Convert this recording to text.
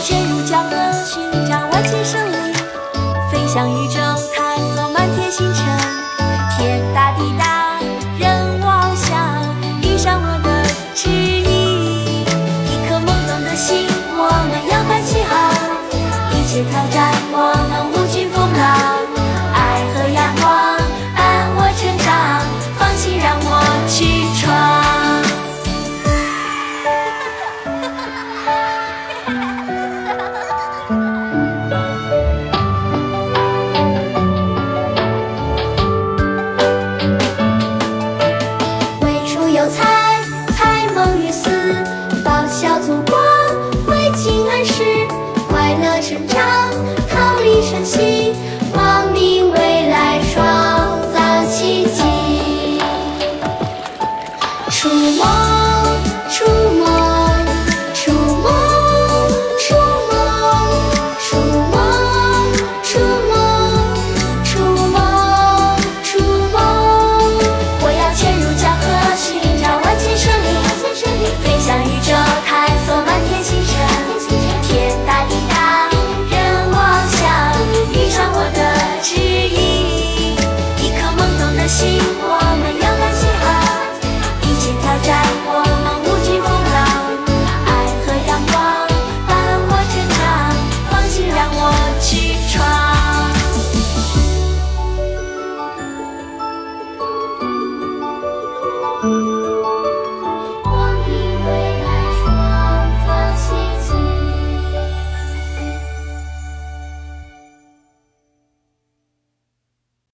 潜入江河寻找万千生灵飞向宇宙探索满天星辰。快乐成长，逃离伤心。see